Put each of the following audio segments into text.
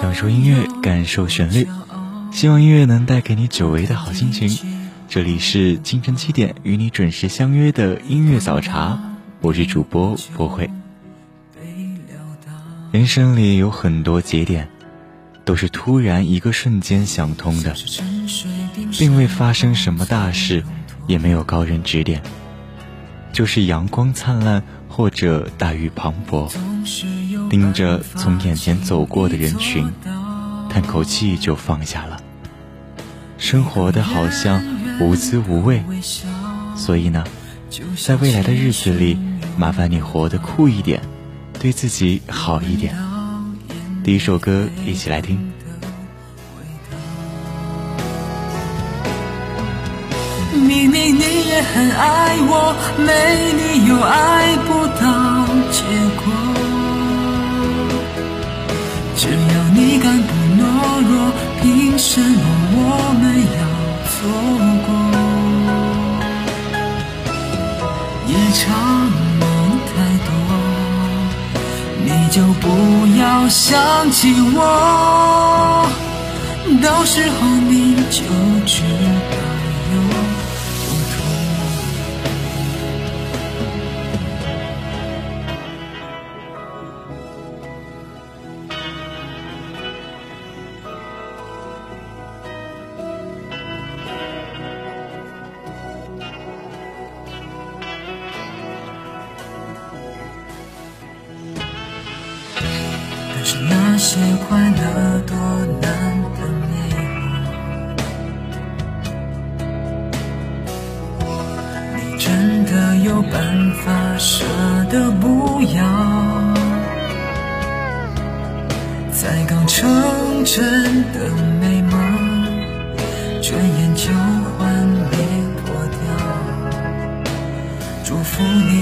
享受音乐，感受旋律，希望音乐能带给你久违的好心情。这里是清晨七点与你准时相约的音乐早茶，我是主播博慧。人生里有很多节点，都是突然一个瞬间想通的，并未发生什么大事，也没有高人指点，就是阳光灿烂或者大雨磅礴，盯着从眼前走过的人群，叹口气就放下了。生活的好像无滋无味，所以呢，在未来的日子里，麻烦你活得酷一点。对自己好一点。第一首歌，一起来听。明明你也很爱我，没理由爱不到结果。你敢不懦弱，凭什么我们要错过？夜长。就不要想起我，到时候你就知道。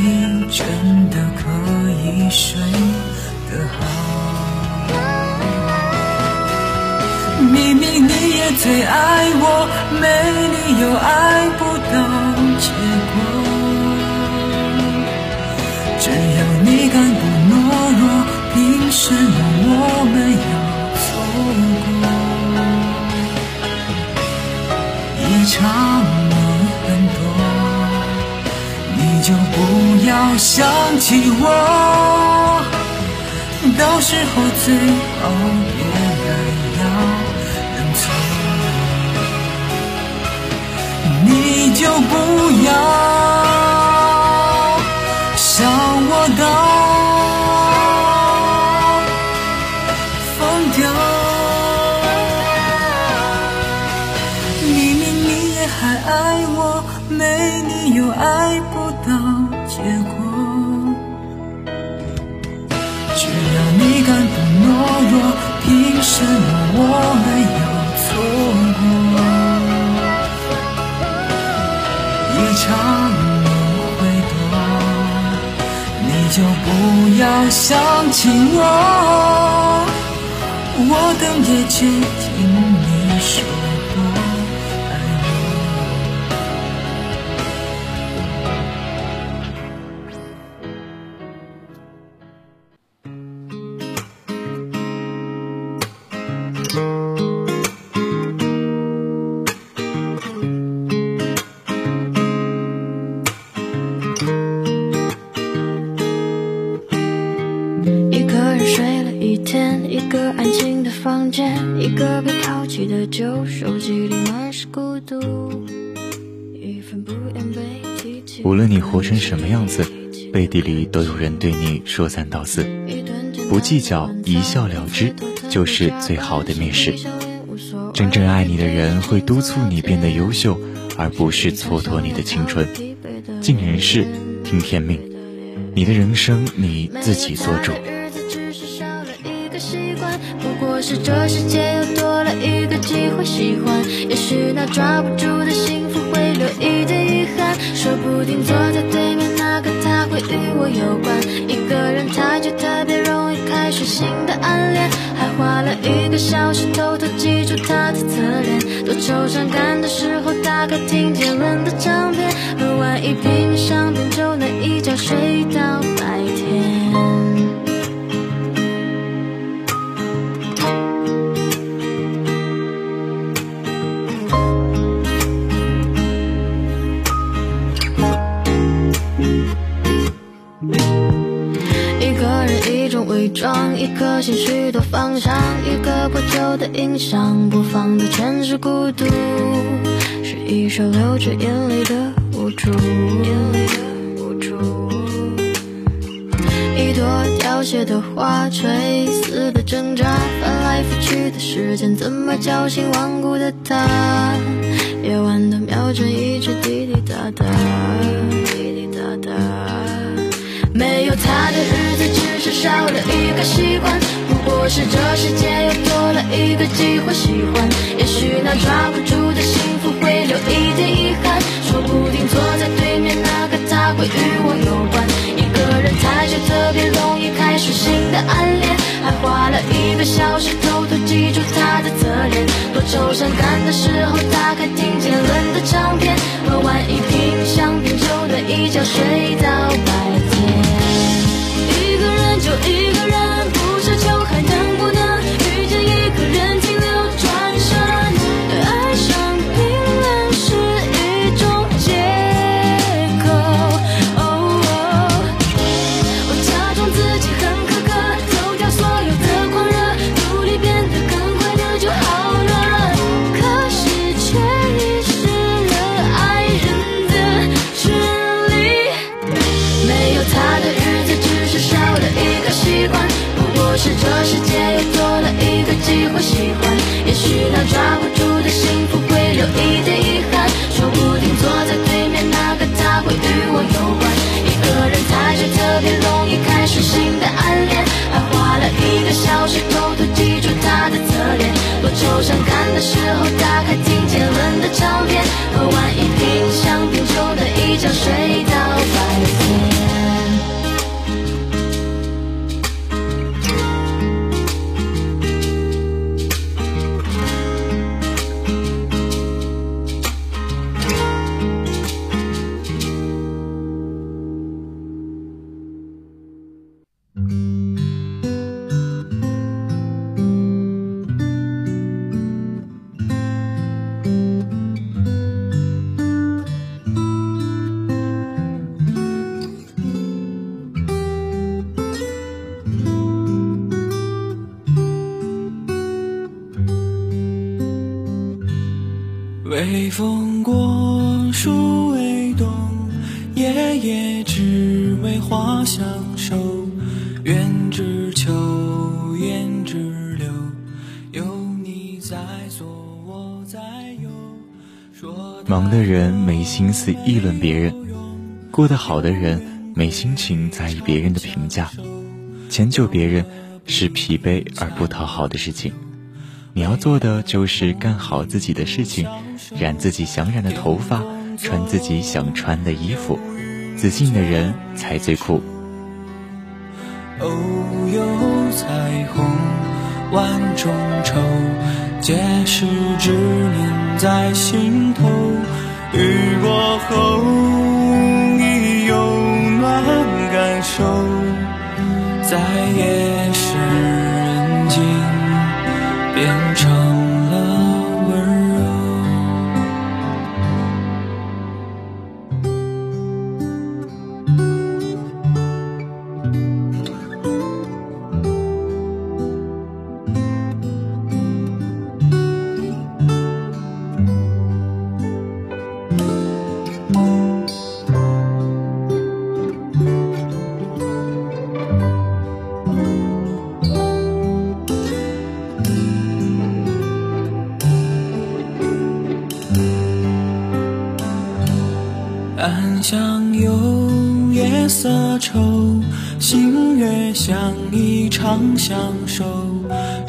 你真的可以睡得好。明明你也最爱我，没理由爱不到结果。只要你敢不懦弱，凭什么我们要错过？一场梦很多，你就不要想起我，到时候最好别来要认错。你就不要想我到疯掉，明明你也还爱我，没理由爱不到结果。只要你敢不懦弱，凭什么我们要错过？一场梦会多，你就不要想起我，我等也只无论你活成什么样子，背地里都有人对你说三道四。不计较，一笑了之，就是最好的蔑视。真正爱你的人会督促你变得优秀，而不是蹉跎你的青春。尽人事，听天命，你的人生你自己做主。是这世界又多了一个机会喜欢，也许那抓不住的幸福会留一点遗憾，说不定坐在对面那个他会与我有关。一个人他就特别容易开始新的暗恋，还花了一个小时偷偷记住他的侧脸，多愁善感的时候打开听杰伦的唱片，喝完一瓶香槟就能一觉睡到白天。装一颗心，许多方向，一个破旧的音响，播放的全是孤独，是一首流着眼泪的无助。一朵凋谢的花，垂死的挣扎，翻来覆去的时间，怎么叫醒顽固的他？夜晚的秒针一直滴滴答答，少了一个习惯。不过是这世界又多了一个机会喜欢。也许那抓不住的幸福会留一点遗憾。说不定坐在对面那个他会与我有关。一个人太久，特别容易开始新的暗恋。还花了一个小时偷偷记住他的侧脸。多愁善感的时候，打开听杰伦的唱片。喝完一瓶香槟，就能一觉睡微风过，树微动，夜夜只为花相守。愿只求，愿只留，有你在左，我在右。忙的人没心思议论别人，过得好的人没心情在意别人的评价。迁就别人是疲惫而不讨好的事情。你要做的就是干好自己的事情。染自己想染的头发，穿自己想穿的衣服，自信的人才最酷。哦，有彩虹万种愁，皆是执念在心头。雨过后，已有暖感受，在夜深人静，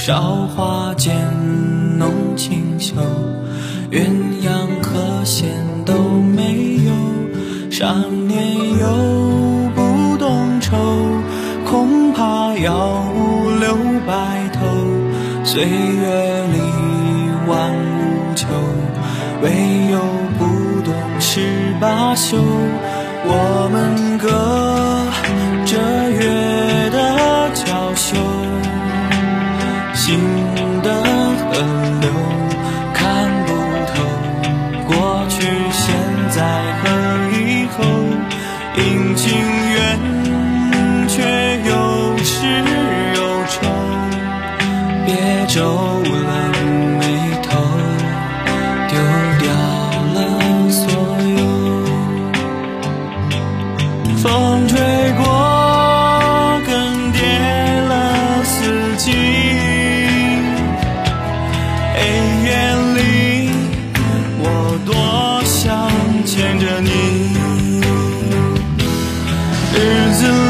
韶华渐浓清秀，鸳鸯和弦都没有。少年又不懂愁，恐怕要五六白头。岁月里万物求，唯有不懂十八宿。我们歌阴晴圆缺有。始有。终，别皱了眉头，丢掉了所有。风吹过，更迭了四季。黑夜里，我多想牵着你。日子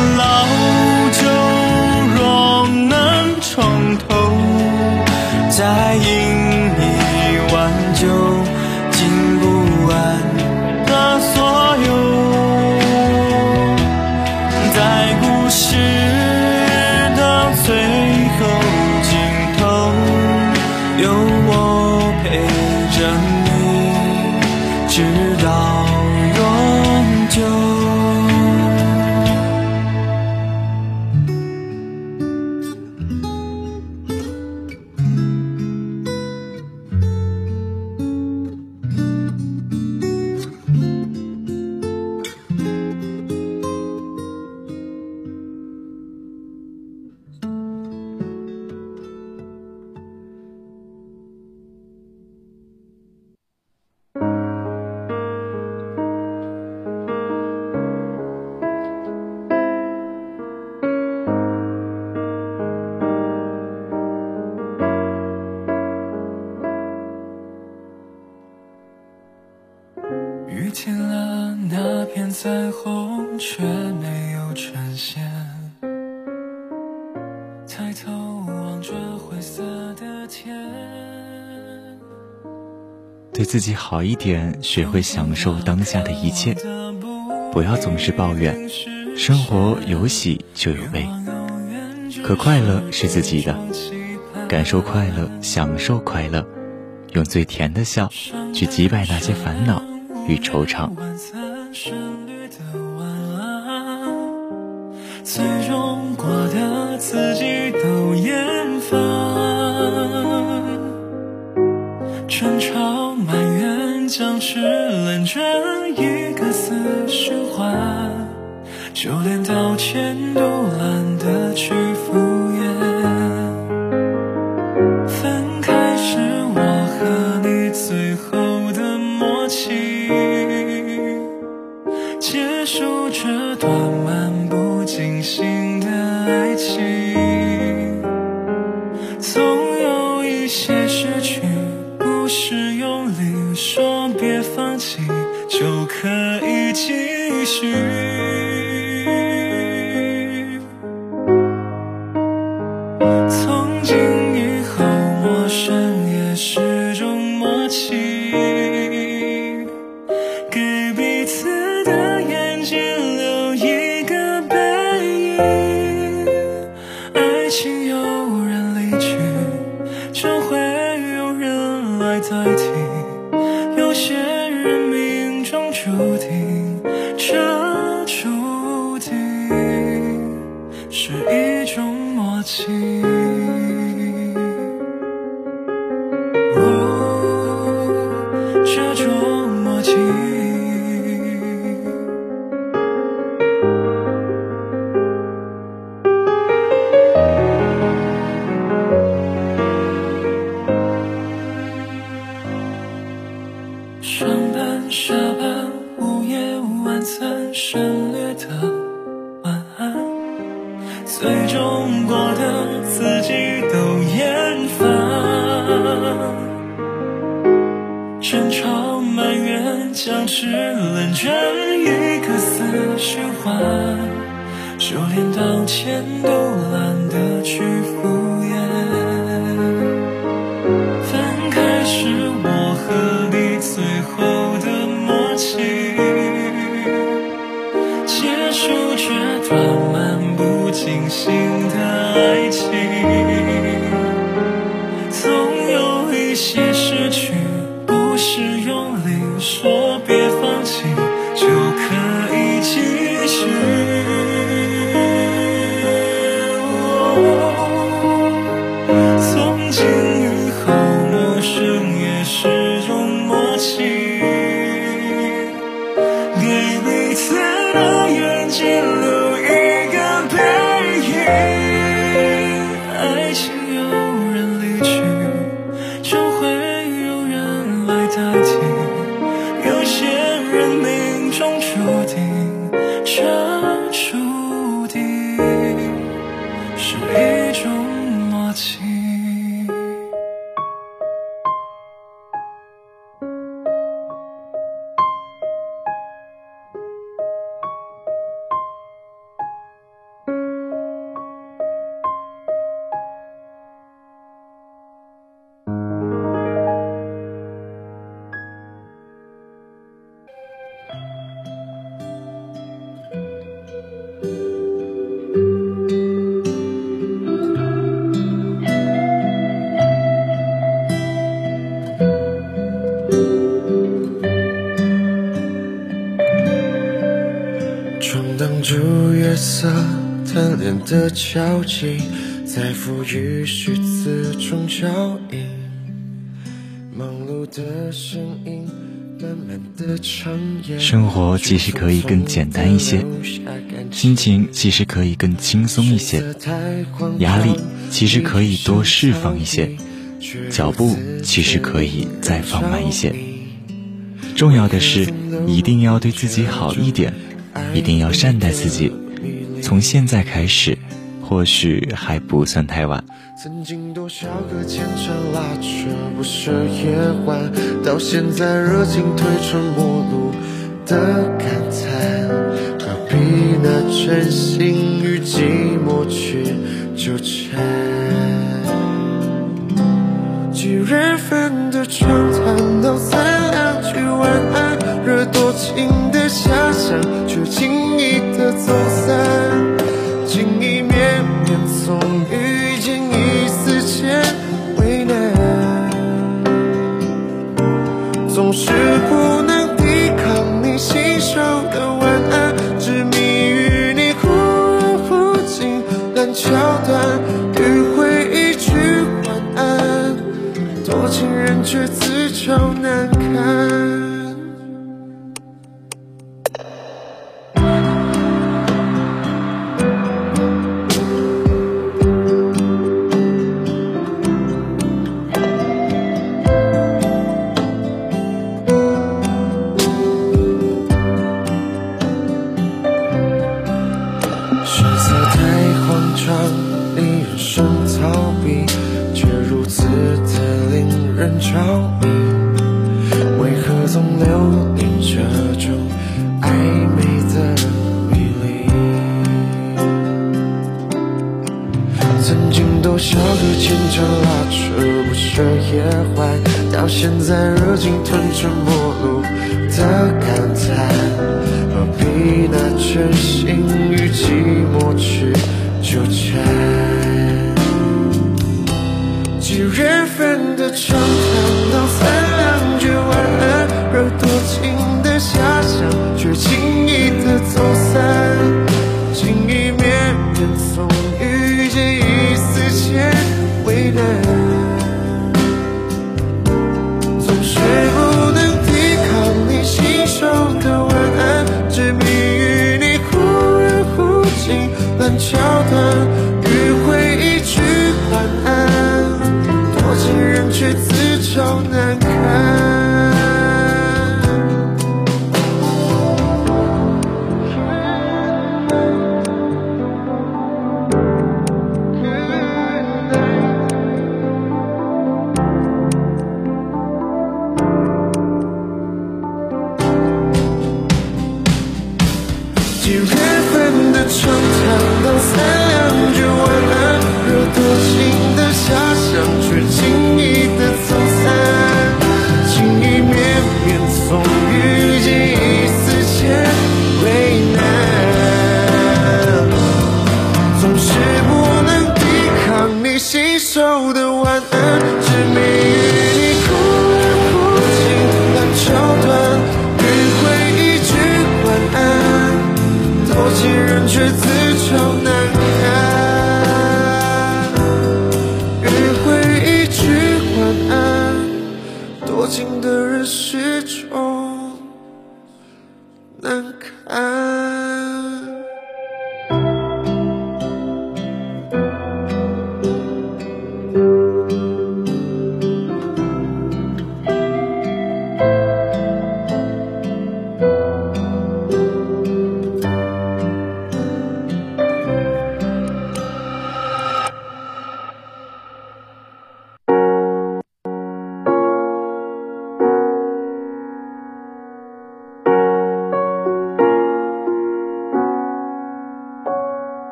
自己好一点，学会享受当下的一切，不要总是抱怨。生活有喜就有悲，可快乐是自己的，感受快乐，享受快乐，用最甜的笑去击败那些烦恼与惆怅。最终过的自己都厌烦，争吵僵持冷战，一个死循环，就连道歉都懒得去一个死循环，就连道歉都懒得去敷埋在的交集，在赋予虚词中交映。忙碌的声音，慢慢的长夜。生活其实可以更简单一些，心情其实可以更轻松一些，压力其实可以多释放一些，脚步其实可以再放慢一些。重要的是，一定要对自己好一点，一定要善待自己。从现在开始，或许还不算太晚。曾经多少个牵肠拉扯不舍夜晚，到现在热情褪成陌路的感叹，何必拿真心与寂寞去纠缠？几人份的畅谈道三两句晚安，惹多情的遐想，却轻易的走散。也坏，到现在热情吞沉陌路的感叹。何必拿真心与寂寞去纠缠？几人份的长谈到三两句晚安，惹多情的遐想，却情的人始终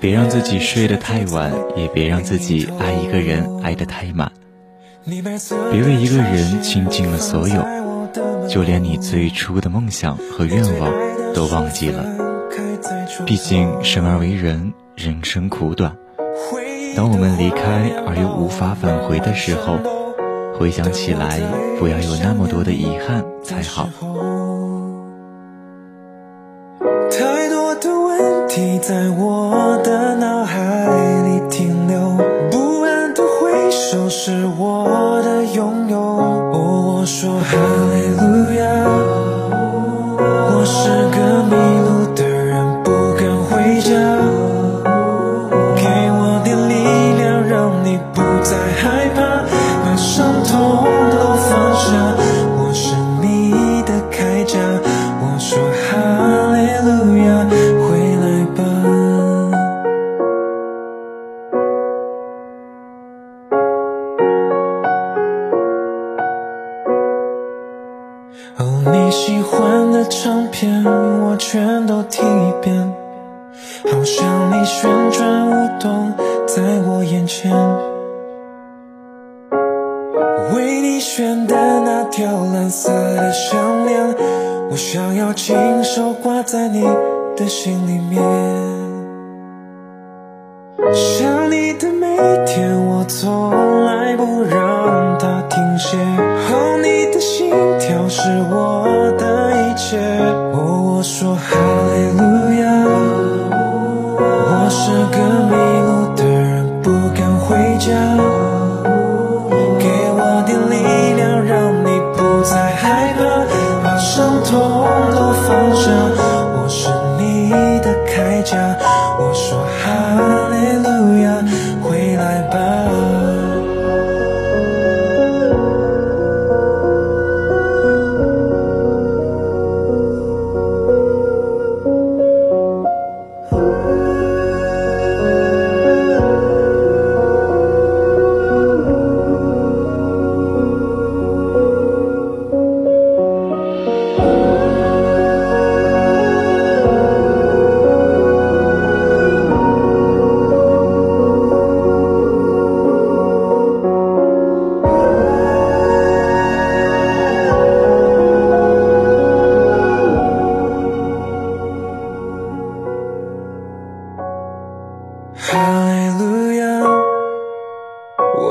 别让自己睡得太晚，也别让自己爱一个人爱得太满。别为一个人倾尽了所有，就连你最初的梦想和愿望都忘记了。毕竟生而为人，人生苦短。当我们离开而又无法返回的时候，回想起来，不要有那么多的遗憾才好。在我的脑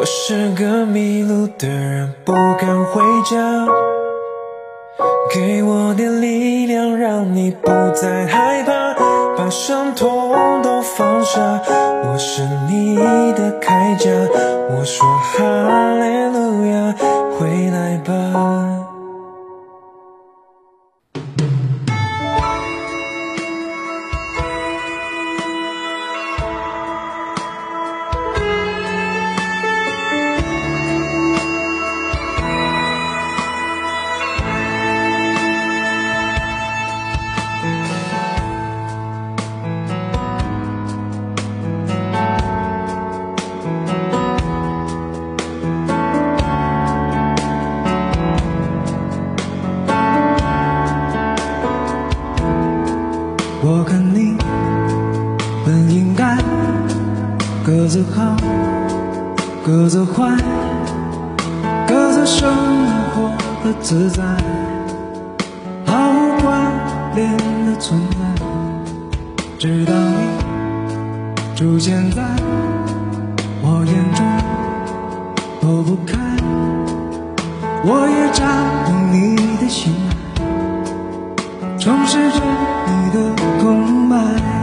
我是个迷路的人，不敢回家。给我点力量，让你不再害怕，把伤痛都放下。我是你的铠甲，我说哈利路亚，回来吧。本应该各自好，各自坏，各自生活的自在，毫无关联的存在。直到你出现在我眼中，躲不开，我也占领你的心，充实着你的空白。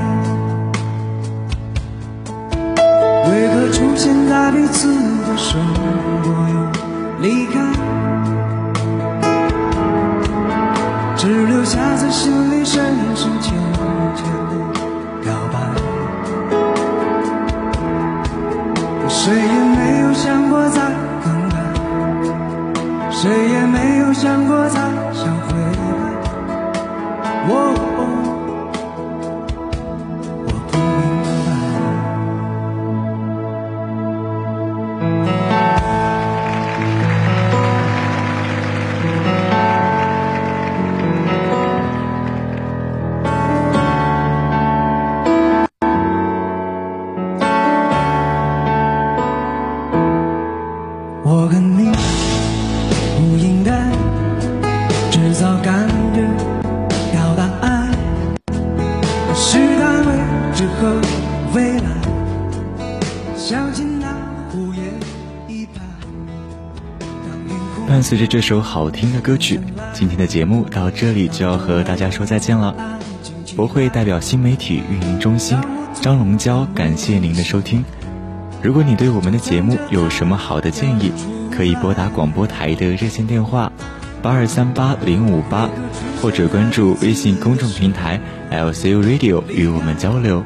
在彼此的生活又离开？只留下在心里深深浅浅的表白。谁也没有想过再更改，谁也没有想过再想回来。我这首好听的歌曲，今天的节目到这里就要和大家说再见了。博会代表新媒体运营中心张龙娇感谢您的收听。如果你对我们的节目有什么好的建议，可以拨打广播台的热线电话八二三八零五八，或者关注微信公众平台 LCU Radio 与我们交流。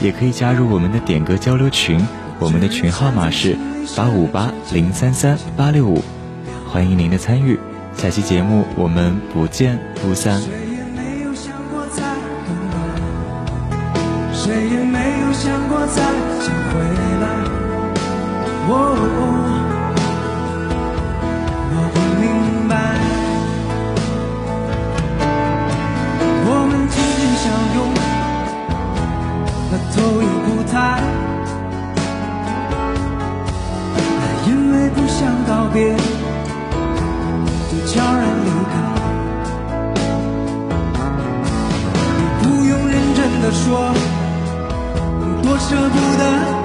也可以加入我们的点歌交流群，我们的群号码是八五八零三三八六五，欢迎您的参与。下期节目我们不见不散。谁也没有想过再更改，谁也没有想过再想回来。我哦说，多舍不得。